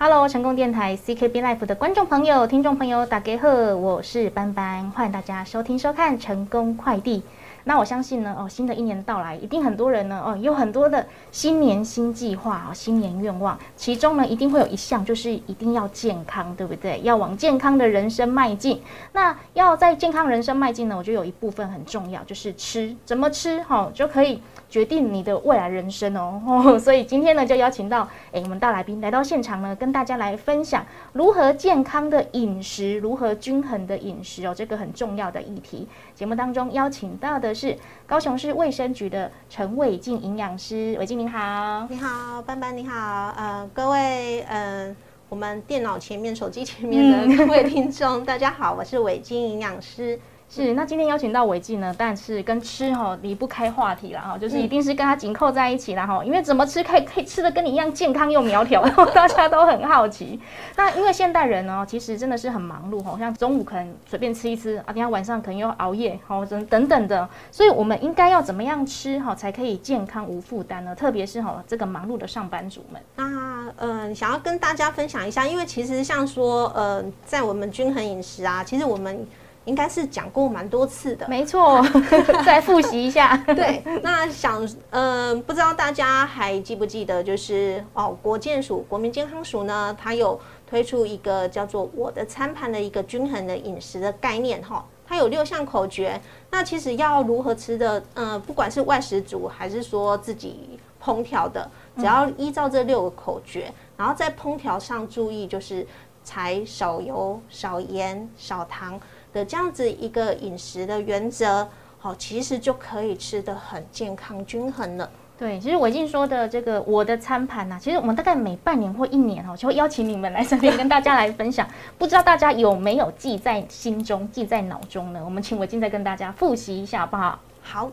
Hello，成功电台 CKB Life 的观众朋友、听众朋友，大家好，我是班班，欢迎大家收听收看成功快递。那我相信呢，哦，新的一年到来，一定很多人呢，哦，有很多的新年新计划哦，新年愿望，其中呢，一定会有一项就是一定要健康，对不对？要往健康的人生迈进。那要在健康人生迈进呢，我觉得有一部分很重要，就是吃，怎么吃，哈，就可以。决定你的未来人生哦，所以今天呢就邀请到诶我们大来宾来到现场呢，跟大家来分享如何健康的饮食，如何均衡的饮食哦，这个很重要的议题。节目当中邀请到的是高雄市卫生局的陈伟静营养师，伟静您好，你好，班班你好，呃，各位呃，我们电脑前面、手机前面的各位听众，大家好，我是伟静营养师。是，那今天邀请到伟记呢，但是跟吃哈离不开话题了哈，就是一定是跟他紧扣在一起了哈，因为怎么吃可以可以吃的跟你一样健康又苗条，大家都很好奇。那因为现代人呢，其实真的是很忙碌哈，像中午可能随便吃一吃啊，等下晚上可能又熬夜，好等等等的，所以我们应该要怎么样吃哈，才可以健康无负担呢？特别是哈这个忙碌的上班族们。那嗯，想要跟大家分享一下，因为其实像说呃，在我们均衡饮食啊，其实我们。应该是讲过蛮多次的，没错，再复习一下。对，那想，嗯，不知道大家还记不记得，就是哦，国健署国民健康署呢，它有推出一个叫做“我的餐盘”的一个均衡的饮食的概念哈。它有六项口诀，那其实要如何吃的，嗯，不管是外食族还是说自己烹调的，只要依照这六个口诀，然后在烹调上注意，就是才少油、少盐、少糖。的这样子一个饮食的原则，好，其实就可以吃的很健康均衡了。对，其实伟静说的这个我的餐盘呐，其实我们大概每半年或一年哦，就会邀请你们来这边跟大家来分享。不知道大家有没有记在心中、记在脑中呢？我们请伟静再跟大家复习一下，好不好？好，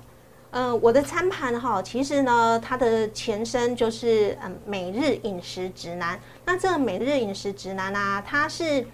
嗯，我的餐盘哈，其实呢，它的前身就是嗯每日饮食指南。那这个每日饮食指南啊，它是。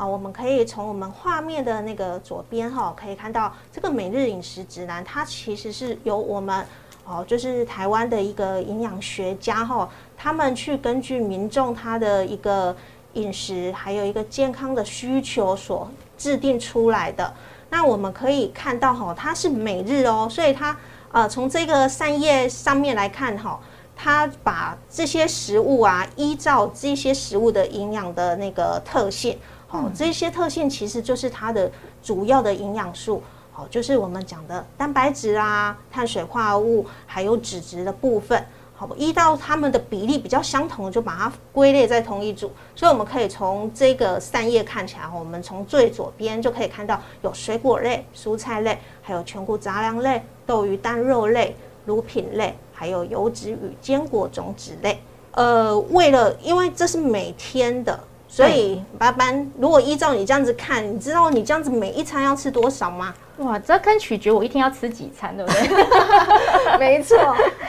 啊，我们可以从我们画面的那个左边哈，可以看到这个每日饮食指南，它其实是由我们哦，就是台湾的一个营养学家哈，他们去根据民众他的一个饮食，还有一个健康的需求所制定出来的。那我们可以看到哈，它是每日哦，所以它呃从这个三页上面来看哈，它把这些食物啊，依照这些食物的营养的那个特性。好，这些特性其实就是它的主要的营养素，好，就是我们讲的蛋白质啊、碳水化合物还有脂质的部分，好，依到它们的比例比较相同，就把它归类在同一组。所以我们可以从这个三叶看起来，我们从最左边就可以看到有水果类、蔬菜类，还有全谷杂粮类、豆鱼蛋肉类、乳品类，还有油脂与坚果种子类。呃，为了因为这是每天的。所以，八班，如果依照你这样子看，你知道你这样子每一餐要吃多少吗？哇，这跟取决我一天要吃几餐，对不对？没错。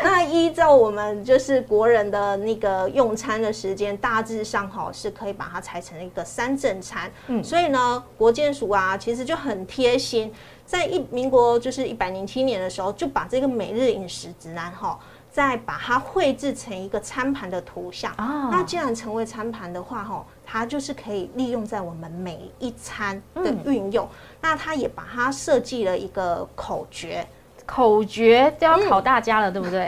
那依照我们就是国人的那个用餐的时间，大致上哈是可以把它拆成一个三正餐。嗯，所以呢，国健署啊，其实就很贴心，在一民国就是一百零七年的时候，就把这个每日饮食指南哈。再把它绘制成一个餐盘的图像啊，那既然成为餐盘的话，哈，它就是可以利用在我们每一餐的运用。那它也把它设计了一个口诀，口诀就要考大家了，对不对？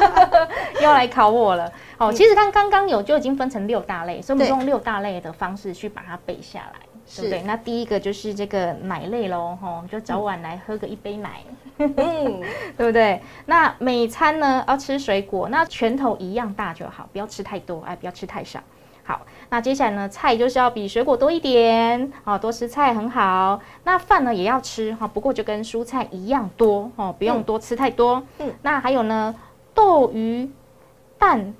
要来考我了。好，其实刚刚刚有就已经分成六大类，所以我们用六大类的方式去把它背下来。对不对？那第一个就是这个奶类喽，吼，就早晚来喝个一杯奶，嗯，对不对？那每餐呢要吃水果，那拳头一样大就好，不要吃太多，哎，不要吃太少。好，那接下来呢，菜就是要比水果多一点，哦，多吃菜很好。那饭呢也要吃哈，不过就跟蔬菜一样多，哦，不用多吃太多。嗯，那还有呢，豆鱼蛋。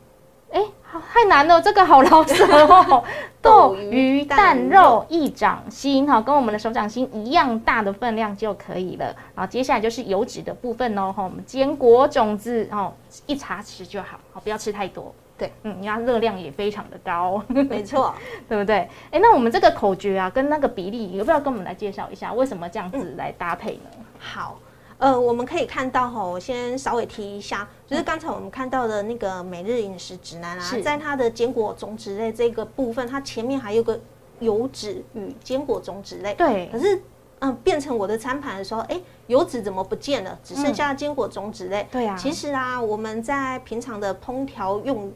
哎，好太难了，这个好老舍哦。豆鱼蛋肉一掌心，哈，跟我们的手掌心一样大的分量就可以了。然后接下来就是油脂的部分哦，哈，我们坚果种子，哦，一茶匙就好，好，不要吃太多。对，嗯，你看热量也非常的高，没错，对不对？哎，那我们这个口诀啊，跟那个比例，有不要跟我们来介绍一下，为什么这样子来搭配呢？好。呃，我们可以看到哈，我先稍微提一下，就是刚才我们看到的那个每日饮食指南啊，在它的坚果种子类这个部分，它前面还有个油脂与坚果种子类。对。可是，嗯，变成我的餐盘的时候，哎，油脂怎么不见了？只剩下坚果种子类。对啊。其实啊，我们在平常的烹调用，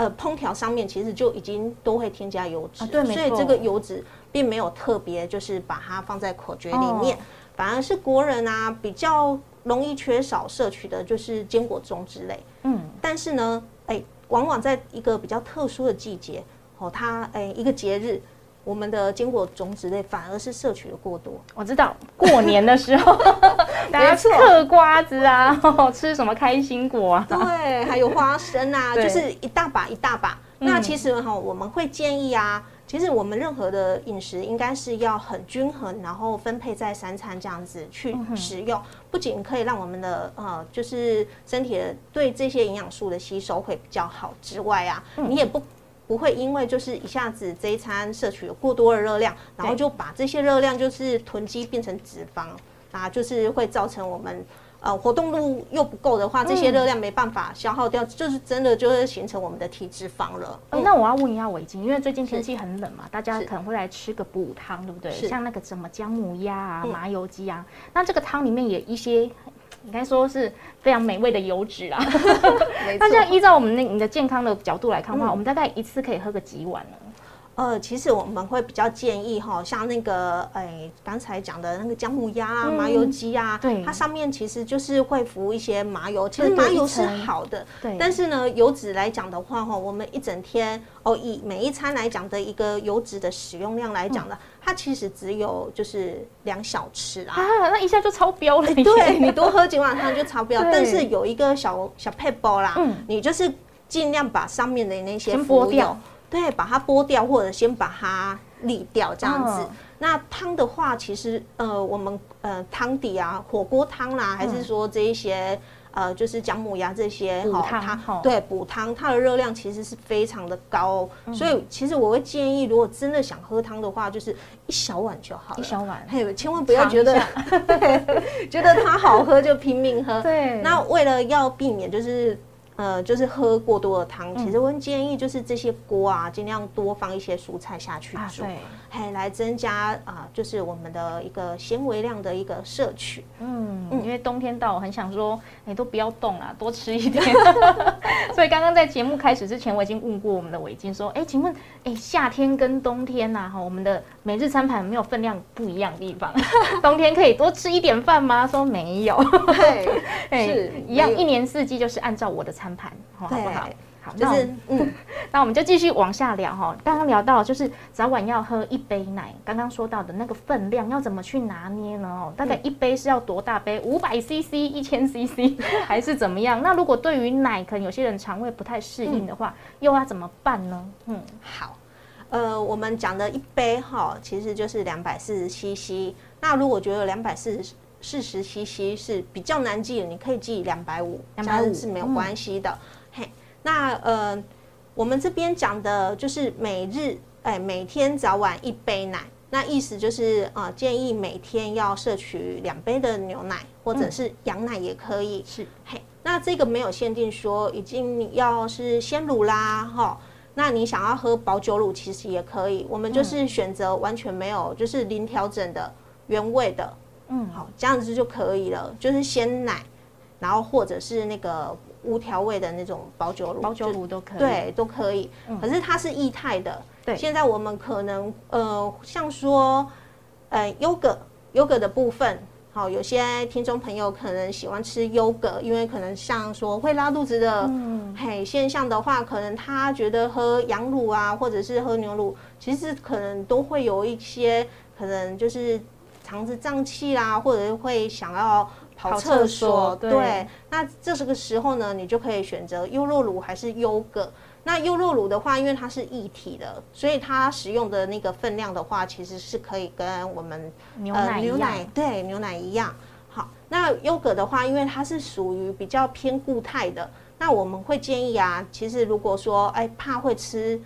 呃，烹调上面其实就已经都会添加油脂。对，所以这个油脂并没有特别就是把它放在口诀里面。反而是国人啊，比较容易缺少摄取的就是坚果中之类。嗯，但是呢，哎，往往在一个比较特殊的季节，哦，它哎一个节日，我们的坚果种子类反而是摄取的过多。我知道过年的时候，大家嗑瓜子啊，吃什么开心果啊，对，还有花生啊，就是一大把一大把。那其实哈，我们会建议啊。其实我们任何的饮食应该是要很均衡，然后分配在三餐这样子去食用，不仅可以让我们的呃就是身体的对这些营养素的吸收会比较好之外啊，你也不不会因为就是一下子这一餐摄取了过多的热量，然后就把这些热量就是囤积变成脂肪啊，就是会造成我们。呃，活动度又不够的话，这些热量没办法消耗掉，就是真的就是形成我们的体脂肪了。那我要问一下伟晶，因为最近天气很冷嘛，大家可能会来吃个补汤，对不对？像那个什么姜母鸭啊、麻油鸡啊，那这个汤里面也一些，应该说是非常美味的油脂啊。那这样依照我们那你的健康的角度来看的话，我们大概一次可以喝个几碗呢？呃，其实我们会比较建议哈，像那个哎，刚才讲的那个姜母鸭啊、麻油鸡啊，对，它上面其实就是会浮一些麻油，其实麻油是好的，对。但是呢，油脂来讲的话哈，我们一整天哦，以每一餐来讲的一个油脂的使用量来讲呢，它其实只有就是两小匙啊，那一下就超标了。对你多喝几碗汤就超标，但是有一个小小配包啦，嗯，你就是尽量把上面的那些剥掉。对，把它剥掉，或者先把它沥掉，这样子。那汤的话，其实呃，我们呃汤底啊，火锅汤啦，还是说这一些呃，就是姜母鸭这些好它，对，补汤，它的热量其实是非常的高。所以其实我会建议，如果真的想喝汤的话，就是一小碗就好了，一小碗。还有，千万不要觉得 觉得它好喝就拼命喝。对。那为了要避免就是。呃，就是喝过多的汤，其实我建议就是这些锅啊，尽量多放一些蔬菜下去煮，嘿，来增加啊，就是我们的一个纤维量的一个摄取。嗯，因为冬天到，我很想说，哎，都不要动啦，多吃一点。所以刚刚在节目开始之前，我已经问过我们的伟金说，哎，请问，哎，夏天跟冬天呐，哈，我们的每日餐盘没有分量不一样的地方？冬天可以多吃一点饭吗？说没有，对，是一样，一年四季就是按照我的餐。盘好不好？好，就是嗯，那我们就继续往下聊哈。刚刚聊到就是早晚要喝一杯奶，刚刚说到的那个分量要怎么去拿捏呢？哦，大概一杯是要多大杯？五百 CC、一千 CC 还是怎么样？那如果对于奶可能有些人肠胃不太适应的话，又要怎么办呢？嗯，好，呃，我们讲的一杯哈，其实就是两百四十 CC。那如果觉得两百四十四十 CC 是比较难记的，你可以记两百五，两百五是没有关系的。嘿，那呃，我们这边讲的就是每日，哎，每天早晚一杯奶，那意思就是呃，建议每天要摄取两杯的牛奶，或者是羊奶也可以。是，嘿，那这个没有限定说已经要是鲜乳啦，哈，那你想要喝保酒乳其实也可以，我们就是选择完全没有，就是零调整的原味的。嗯，好，这样子就可以了，就是鲜奶，然后或者是那个无调味的那种保酒乳，保酒乳都可以，对，都可以。可是它是液态的，对。现在我们可能呃，像说呃优格，优格的部分，好，有些听众朋友可能喜欢吃优格，因为可能像说会拉肚子的嘿现象的话，可能他觉得喝羊乳啊，或者是喝牛乳，其实可能都会有一些可能就是。肠子胀气啦，或者会想要跑厕所，对，那这是个时候呢，你就可以选择优酪乳还是优格。那优酪乳的话，因为它是液体的，所以它使用的那个分量的话，其实是可以跟我们牛奶牛奶对牛奶一样。好，那优格的话，因为它是属于比较偏固态的，那我们会建议啊，其实如果说哎怕会吃。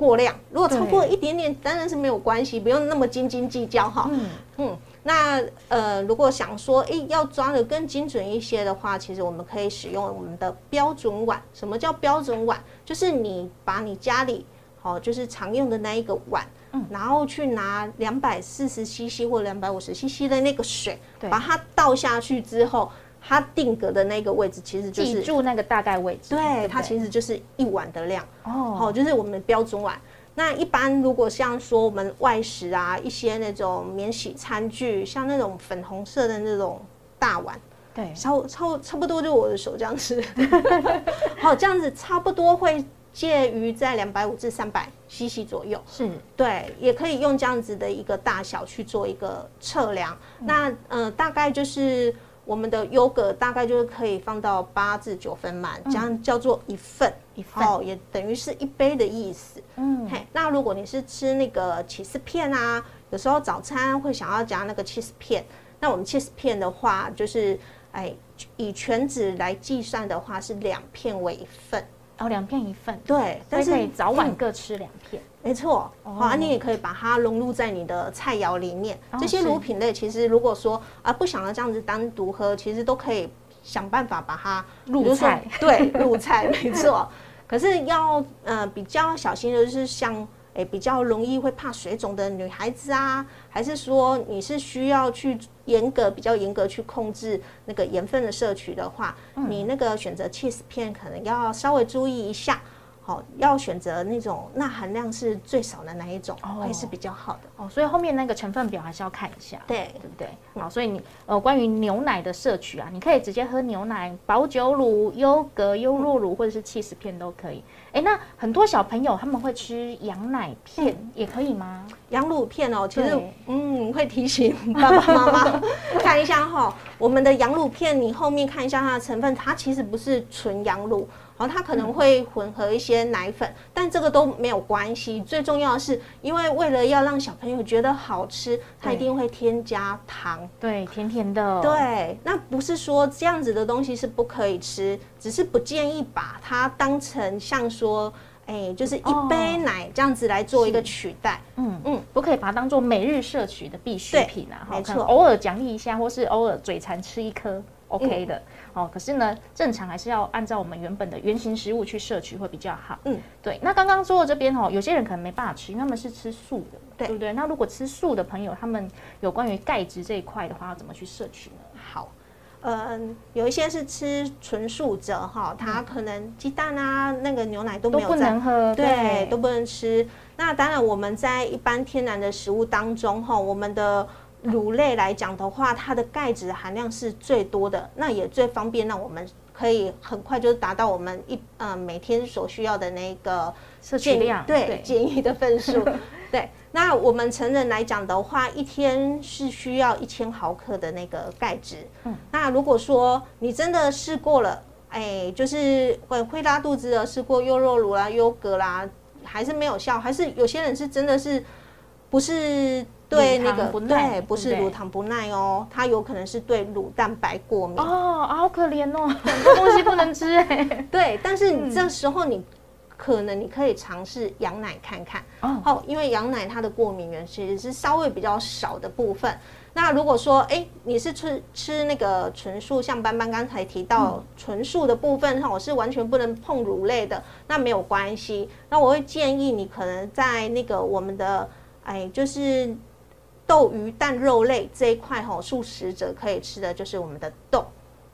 过量，如果超过一点点，当然是没有关系，不用那么斤斤计较哈。嗯嗯，那呃，如果想说，哎，要抓的更精准一些的话，其实我们可以使用我们的标准碗。什么叫标准碗？就是你把你家里好，就是常用的那一个碗，嗯，然后去拿两百四十 CC 或两百五十 CC 的那个水，把它倒下去之后，它定格的那个位置其实就是记住那个大概位置，对，它其实就是一碗的量哦，好，就是我们的标准碗。那一般如果像说我们外食啊，一些那种免洗餐具，像那种粉红色的那种大碗，对，差差差不多就我的手这样子，好，这样子差不多会介于在两百五至三百 CC 左右，是对，也可以用这样子的一个大小去做一个测量。那呃，大概就是。我们的优格大概就是可以放到八至九分满，这样叫做一份一份，哦，也等于是一杯的意思。嗯，嘿，那如果你是吃那个起司片啊，有时候早餐会想要加那个起司片，那我们起司片的话，就是哎，以全脂来计算的话，是两片为一份。哦，两片一份，对，但是早晚各吃两片，没错。啊，你也可以把它融入在你的菜肴里面。这些乳品类，其实如果说啊不想要这样子单独喝，其实都可以想办法把它入菜。对，入菜 没错。可是要呃比较小心的就是像。诶，比较容易会怕水肿的女孩子啊，还是说你是需要去严格、比较严格去控制那个盐分的摄取的话，你那个选择 cheese 片可能要稍微注意一下。好，要选择那种钠含量是最少的那一种，会是比较好的哦。所以后面那个成分表还是要看一下，对对不对？好，所以你呃，关于牛奶的摄取啊，你可以直接喝牛奶、保酒乳、优格、优酪乳或者是 cheese 片都可以。哎，那很多小朋友他们会吃羊奶片，也可以吗？羊乳片哦，其实嗯，会提醒爸爸妈妈 看一下哈，我们的羊乳片，你后面看一下它的成分，它其实不是纯羊乳。然后它可能会混合一些奶粉，但这个都没有关系。最重要的是，因为为了要让小朋友觉得好吃，它一定会添加糖。对，甜甜的。对，那不是说这样子的东西是不可以吃，只是不建议把它当成像说，哎，就是一杯奶这样子来做一个取代。嗯嗯，不可以把它当做每日摄取的必需品啊。没错，偶尔奖励一下，或是偶尔嘴馋吃一颗，OK 的。哦，可是呢，正常还是要按照我们原本的原型食物去摄取会比较好。嗯，对。那刚刚说的这边哦，有些人可能没办法吃，因为他们是吃素的，对不对？那如果吃素的朋友，他们有关于钙质这一块的话，要怎么去摄取呢？好，嗯，有一些是吃纯素者哈，他可能鸡蛋啊、那个牛奶都没有不能喝，对，都不能吃。那当然，我们在一般天然的食物当中哈，我们的。乳类来讲的话，它的钙质含量是最多的，那也最方便，让我们可以很快就是达到我们一呃每天所需要的那个摄取量，对建议的份数。对，那我们成人来讲的话，一天是需要一千毫克的那个钙质。嗯，那如果说你真的试过了，哎，就是会会拉肚子的，试过优酪乳啦、优格啦，还是没有效，还是有些人是真的是不是？对那个对，不是乳糖不耐哦，它有可能是对乳蛋白过敏哦，好可怜哦，很多东西不能吃哎。对，但是你这时候你可能你可以尝试羊奶看看哦，因为羊奶它的过敏源其实是稍微比较少的部分。那如果说哎你是吃吃那个纯素，像斑斑刚才提到纯素的部分哈，我是完全不能碰乳类的，那没有关系。那我会建议你可能在那个我们的哎就是。豆鱼蛋肉类这一块哈，素食者可以吃的就是我们的豆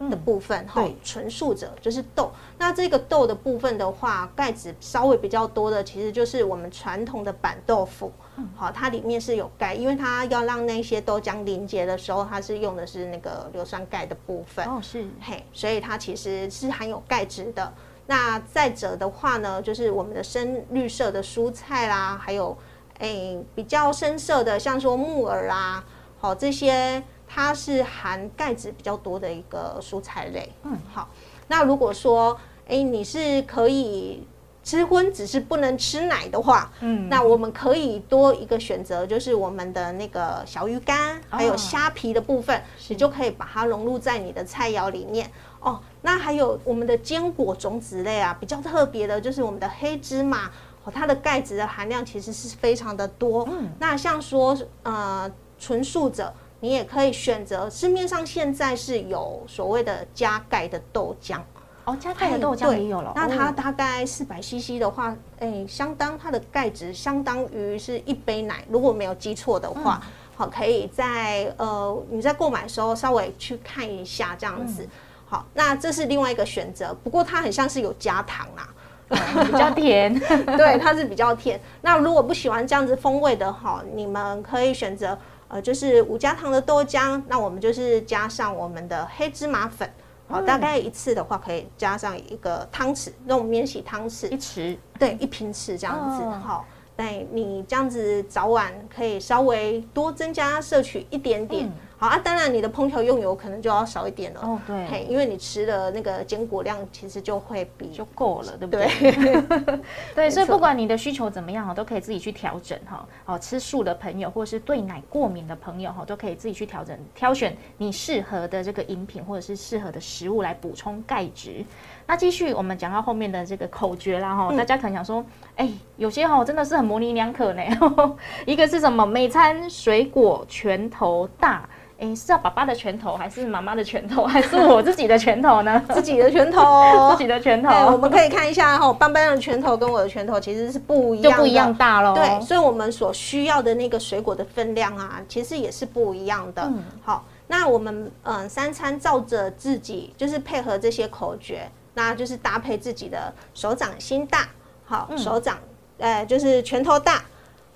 的部分哈，纯素者就是豆。那这个豆的部分的话，钙质稍微比较多的，其实就是我们传统的板豆腐。好，它里面是有钙，因为它要让那些豆浆凝结的时候，它是用的是那个硫酸钙的部分。哦，是嘿，所以它其实是含有钙质的。那再者的话呢，就是我们的深绿色的蔬菜啦，还有。诶，比较深色的，像说木耳啊，好这些，它是含钙质比较多的一个蔬菜类。嗯，好。那如果说，诶，你是可以吃荤，只是不能吃奶的话，嗯，那我们可以多一个选择，就是我们的那个小鱼干，还有虾皮的部分，你就可以把它融入在你的菜肴里面。哦，那还有我们的坚果种子类啊，比较特别的就是我们的黑芝麻。它的钙质的含量其实是非常的多。嗯，那像说呃纯素者，你也可以选择市面上现在是有所谓的加钙的豆浆。哦，加钙的豆浆也有了。那它大概四百 CC 的话，哎，相当它的钙质相当于是一杯奶。如果没有记错的话，好，可以在呃你在购买的时候稍微去看一下这样子。好，那这是另外一个选择。不过它很像是有加糖啊，比较甜。对，它是比较甜。那如果不喜欢这样子风味的哈，你们可以选择呃就是五加糖的豆浆。那我们就是加上我们的黑芝麻粉。好，大概一次的话可以加上一个汤匙，那种免洗汤匙，一匙，对，一瓶匙这样子。好，对，你这样子早晚可以稍微多增加摄取一点点。好啊，当然你的烹调用油可能就要少一点了。哦，对，嘿，因为你吃的那个坚果量其实就会比就够了，对不对？对，所以不管你的需求怎么样哈，都可以自己去调整哈。哦，吃素的朋友或是对奶过敏的朋友哈，都可以自己去调整挑选你适合的这个饮品或者是适合的食物来补充钙质。那继续我们讲到后面的这个口诀啦哈，大家可能想说，哎，有些哈真的是很模棱两可呢。一个是什么？每餐水果拳头大。哎，是要爸爸的拳头，还是妈妈的拳头，还是我自己的拳头呢？自己的拳头，自己的拳头。我们可以看一下哈，斑斑的拳头跟我的拳头其实是不一样，就不一样大喽。对，所以我们所需要的那个水果的分量啊，其实也是不一样的。嗯，好，那我们嗯三餐照着自己，就是配合这些口诀，那就是搭配自己的手掌心大，好，手掌，呃，就是拳头大。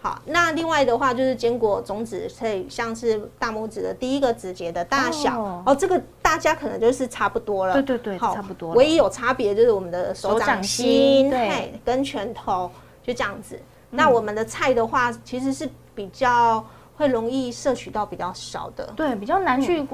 好，那另外的话就是坚果种子可以像是大拇指的第一个指节的大小哦，这个大家可能就是差不多了。对对对，差不多。唯一有差别就是我们的手掌心对跟拳头就这样子。那我们的菜的话，其实是比较会容易摄取到比较少的，对，比较难去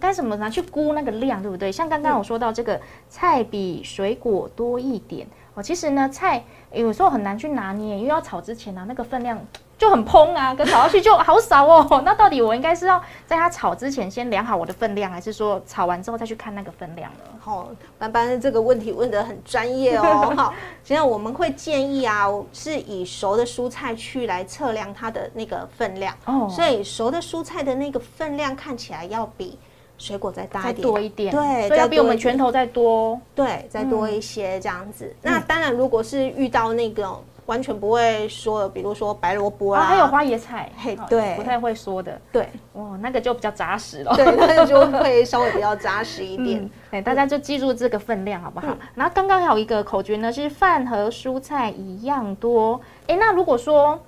该怎么拿去估那个量，对不对？像刚刚我说到这个菜比水果多一点。哦，其实呢，菜有时候很难去拿捏，因为要炒之前呢，那个分量就很蓬啊，跟炒下去就好少哦。那到底我应该是要在它炒之前先量好我的分量，还是说炒完之后再去看那个分量呢？好，班班这个问题问得很专业哦。好，现在我们会建议啊，是以熟的蔬菜去来测量它的那个分量。哦，所以熟的蔬菜的那个分量看起来要比。水果再大一点，多一点，对，所以要比我们拳头再多，对，再多一些这样子。那当然，如果是遇到那个完全不会说的，比如说白萝卜啊，还有花椰菜，嘿，对，不太会说的，对，哇，那个就比较扎实了，对，那个就会稍微比较扎实一点。哎，大家就记住这个分量好不好？然后刚刚还有一个口诀呢，是饭和蔬菜一样多。哎，那如果说。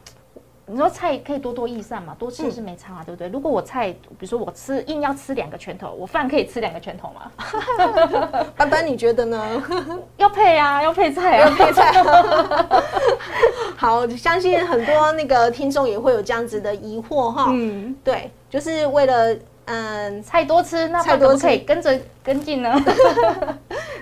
你说菜可以多多益善嘛，多吃是没差嘛，对不对？如果我菜，比如说我吃硬要吃两个拳头，我饭可以吃两个拳头吗？班班你觉得呢？要配啊，要配菜啊，要配菜。好，相信很多那个听众也会有这样子的疑惑哈。嗯，对，就是为了嗯菜多吃，那菜多可以跟着跟进呢。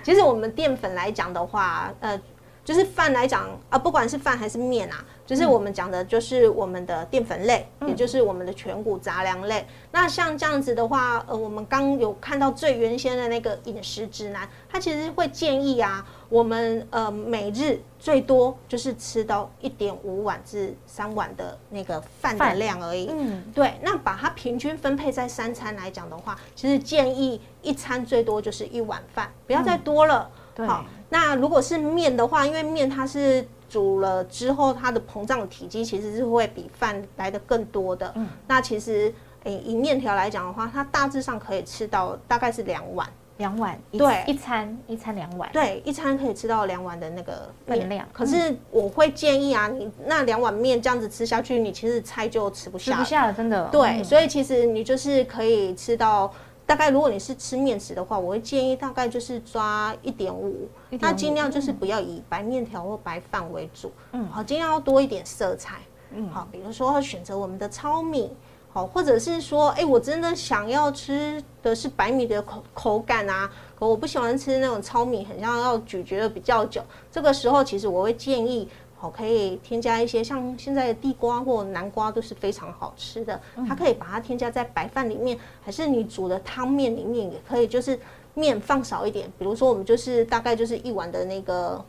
其实我们淀粉来讲的话，呃。就是饭来讲啊，不管是饭还是面啊，就是我们讲的，就是我们的淀粉类，也就是我们的全谷杂粮类。那像这样子的话，呃，我们刚有看到最原先的那个饮食指南，它其实会建议啊，我们呃每日最多就是吃到一点五碗至三碗的那个饭的量而已。嗯，对。那把它平均分配在三餐来讲的话，其实建议一餐最多就是一碗饭，不要再多了。好。那如果是面的话，因为面它是煮了之后，它的膨胀的体积其实是会比饭来的更多的。嗯，那其实诶，以面条来讲的话，它大致上可以吃到大概是两碗，两碗，对，一餐一餐两碗，对，一餐可以吃到两碗的那个分量。可是我会建议啊，你那两碗面这样子吃下去，你其实菜就吃不下，吃不下了，真的。对，所以其实你就是可以吃到。大概如果你是吃面食的话，我会建议大概就是抓一点五，那尽量就是不要以白面条或白饭为主，嗯，好，尽量要多一点色彩，嗯，好，比如说选择我们的糙米，好，或者是说，哎，我真的想要吃的是白米的口口感啊，可我不喜欢吃那种糙米，很像要咀嚼的比较久，这个时候其实我会建议。好，可以添加一些像现在的地瓜或南瓜都是非常好吃的，它可以把它添加在白饭里面，还是你煮的汤面里面也可以，就是面放少一点，比如说我们就是大概就是一碗的那个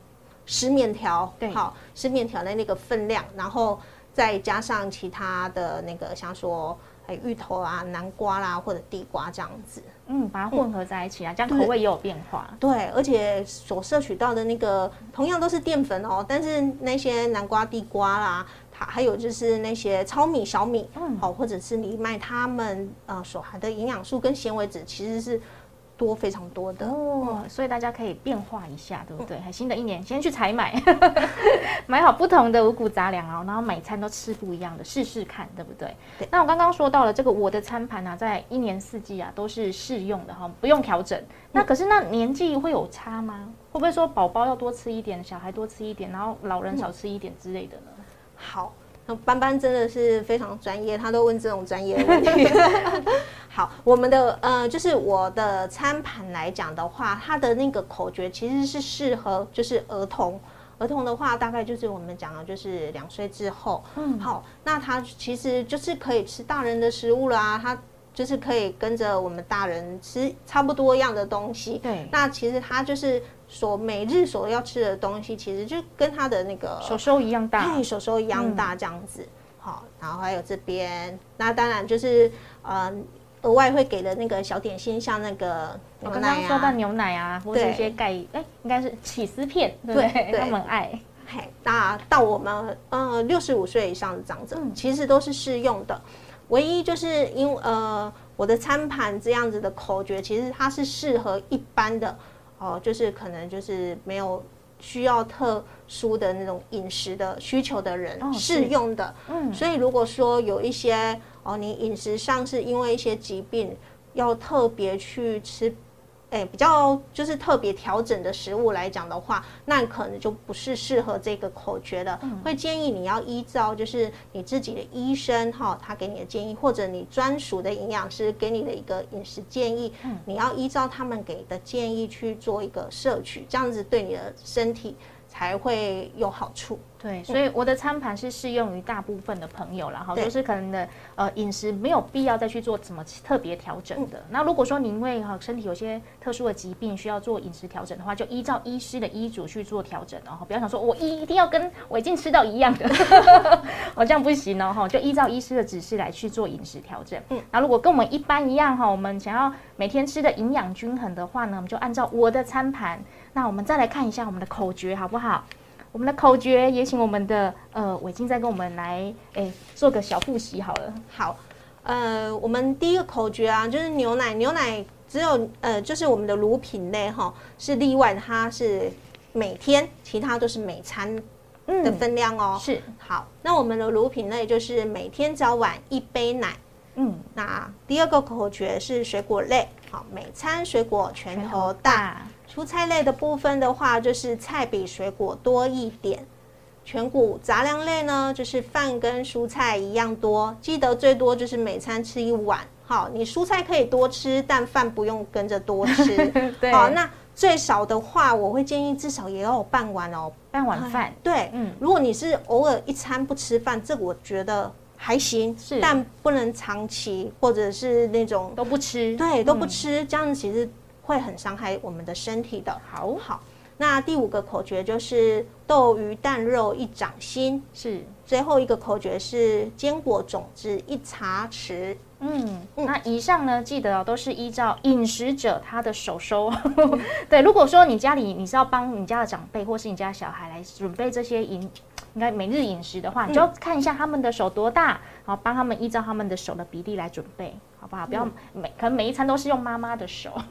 湿面条，对，好湿面条的那个分量，然后再加上其他的那个像说。哎，芋头啊，南瓜啦，或者地瓜这样子，嗯，把它混合在一起啊，这样口味也有变化。对，而且所摄取到的那个同样都是淀粉哦，但是那些南瓜、地瓜啦，它还有就是那些糙米、小米，嗯，好，或者是藜麦，它们呃所含的营养素跟纤维质其实是。多非常多的哦，所以大家可以变化一下，对不对？还新的一年，先去采买，买好不同的五谷杂粮哦，然后每餐都吃不一样的，试试看，对不对？那我刚刚说到了这个我的餐盘呢，在一年四季啊都是适用的哈，不用调整。那可是那年纪会有差吗？会不会说宝宝要多吃一点，小孩多吃一点，然后老人少吃一点之类的呢？好。班班真的是非常专业，他都问这种专业问题。好，我们的呃，就是我的餐盘来讲的话，它的那个口诀其实是适合就是儿童，儿童的话大概就是我们讲的就是两岁之后。嗯，好，那他其实就是可以吃大人的食物啦，他就是可以跟着我们大人吃差不多一样的东西。对，那其实他就是。所每日所要吃的东西，其实就跟他的那个手手一样大，对，手手一样大这样子。好，然后还有这边，那当然就是呃，额外会给的那个小点心，像那个我刚刚说到牛奶啊，或者一些钙，哎，应该是起司片，对，他们爱。嘿，那到我们呃六十五岁以上的长者，其实都是适用的。唯一就是因呃我的餐盘这样子的口诀，其实它是适合一般的。哦，就是可能就是没有需要特殊的那种饮食的需求的人适用的，嗯，所以如果说有一些哦，你饮食上是因为一些疾病要特别去吃。哎，比较就是特别调整的食物来讲的话，那可能就不是适合这个口诀的。会建议你要依照就是你自己的医生哈，他给你的建议，或者你专属的营养师给你的一个饮食建议，你要依照他们给的建议去做一个摄取，这样子对你的身体才会有好处。对，所以我的餐盘是适用于大部分的朋友了哈，就是可能的呃饮食没有必要再去做什么特别调整的。那如果说您因为哈身体有些特殊的疾病需要做饮食调整的话，就依照医师的医嘱去做调整然后不要想说我一一定要跟伟静吃到一样的，我这样不行哦哈，就依照医师的指示来去做饮食调整。嗯，那如果跟我们一般一样哈，我们想要每天吃的营养均衡的话呢，我们就按照我的餐盘。那我们再来看一下我们的口诀好不好？我们的口诀也请我们的呃伟静再跟我们来诶做个小复习好了。好，呃，我们第一个口诀啊，就是牛奶，牛奶只有呃就是我们的乳品类哈是例外，它是每天，其他都是每餐的分量哦。是。好，那我们的乳品类就是每天早晚一杯奶。嗯。那第二个口诀是水果类，好，每餐水果拳头大。蔬菜类的部分的话，就是菜比水果多一点。全谷杂粮类呢，就是饭跟蔬菜一样多，记得最多就是每餐吃一碗。好，你蔬菜可以多吃，但饭不用跟着多吃。对。好，那最少的话，我会建议至少也要有半碗哦，半碗饭。对，嗯。如果你是偶尔一餐不吃饭，这我觉得还行，是，但不能长期或者是那种都不吃。对，都不吃，这样子其实。会很伤害我们的身体的。好，好，那第五个口诀就是豆鱼蛋肉一掌心，是最后一个口诀是坚果种子一茶匙。嗯，那以上呢，记得都是依照饮食者他的手收。对，如果说你家里你是要帮你家的长辈或是你家小孩来准备这些饮，应该每日饮食的话，你就看一下他们的手多大，然后帮他们依照他们的手的比例来准备。好不好？不要每可能每一餐都是用妈妈的手，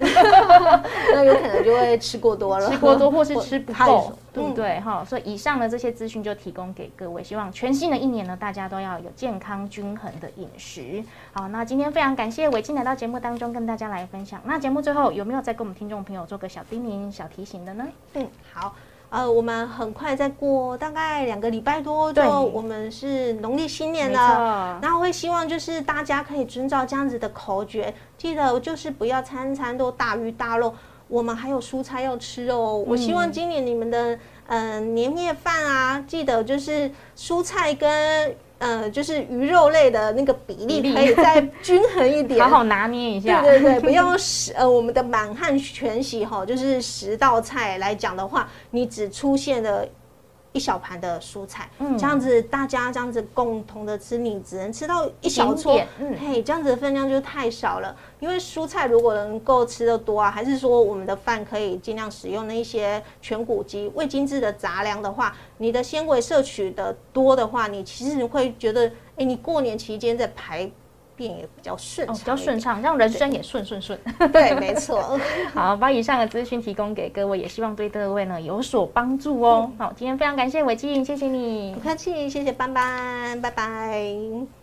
那有可能就会吃过多了，吃过多或是吃不够，对不对？哈，所以以上的这些资讯就提供给各位，希望全新的一年呢，大家都要有健康均衡的饮食。好，那今天非常感谢伟金来到节目当中跟大家来分享。那节目最后有没有再跟我们听众朋友做个小叮咛、小提醒的呢？嗯，好。呃，我们很快再过大概两个礼拜多，就我们是农历新年了。然后会希望就是大家可以遵照这样子的口诀，记得就是不要餐餐都大鱼大肉，我们还有蔬菜要吃哦。我希望今年你们的嗯年夜饭啊，记得就是蔬菜跟。呃，就是鱼肉类的那个比例可以再均衡一点，好好拿捏一下。对对对，不要十呃，我们的满汉全席哈，就是十道菜来讲的话，你只出现了一小盘的蔬菜，嗯，这样子大家这样子共同的吃，你只能吃到一小撮，嗯，嘿，这样子的分量就太少了。因为蔬菜如果能够吃的多啊，还是说我们的饭可以尽量使用那一些全谷基、未精制的杂粮的话，你的纤维摄取的多的话，你其实你会觉得，哎，你过年期间在排。便也比较顺畅，比较顺畅，让人生也顺顺顺。对，没错。好，把以上的资讯提供给各位，也希望对各位呢有所帮助哦。好，今天非常感谢伟静，谢谢你，不客气，谢谢班班，拜拜。